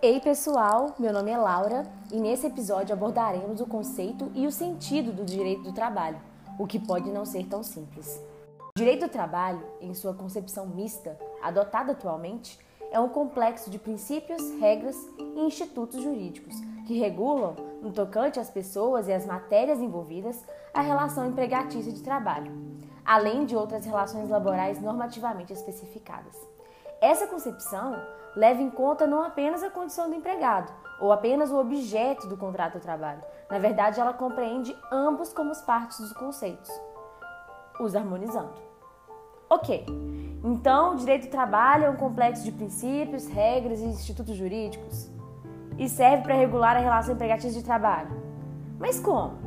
Ei pessoal, meu nome é Laura e nesse episódio abordaremos o conceito e o sentido do direito do trabalho, o que pode não ser tão simples. O direito do trabalho, em sua concepção mista, adotada atualmente, é um complexo de princípios, regras e institutos jurídicos que regulam, no tocante às pessoas e às matérias envolvidas, a relação empregatícia de trabalho, além de outras relações laborais normativamente especificadas. Essa concepção leva em conta não apenas a condição do empregado ou apenas o objeto do contrato de trabalho. Na verdade, ela compreende ambos como partes dos conceitos, os harmonizando. Ok, então o direito do trabalho é um complexo de princípios, regras e institutos jurídicos e serve para regular a relação empregatícia de trabalho. Mas como?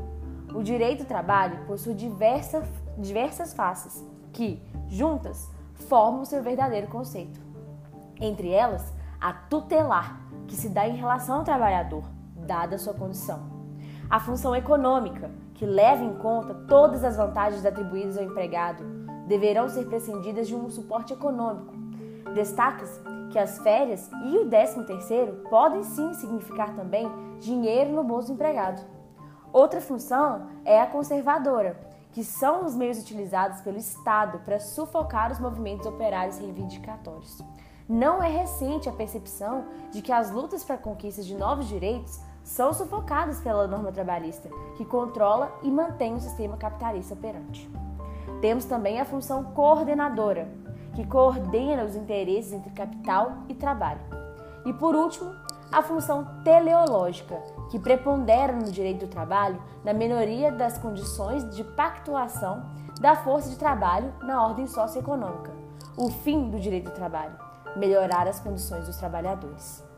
O direito do trabalho possui diversas, diversas faces que, juntas, formam seu verdadeiro conceito. Entre elas, a tutelar, que se dá em relação ao trabalhador, dada sua condição. A função econômica, que leva em conta todas as vantagens atribuídas ao empregado, deverão ser prescindidas de um suporte econômico. Destaca-se que as férias e o 13 terceiro podem sim significar também dinheiro no bolso do empregado. Outra função é a conservadora, que são os meios utilizados pelo Estado para sufocar os movimentos operários reivindicatórios. Não é recente a percepção de que as lutas para a conquista de novos direitos são sufocadas pela norma trabalhista, que controla e mantém o sistema capitalista operante. Temos também a função coordenadora, que coordena os interesses entre capital e trabalho. E por último, a função teleológica, que prepondera no direito do trabalho na melhoria das condições de pactuação da força de trabalho na ordem socioeconômica, o fim do direito do trabalho, melhorar as condições dos trabalhadores.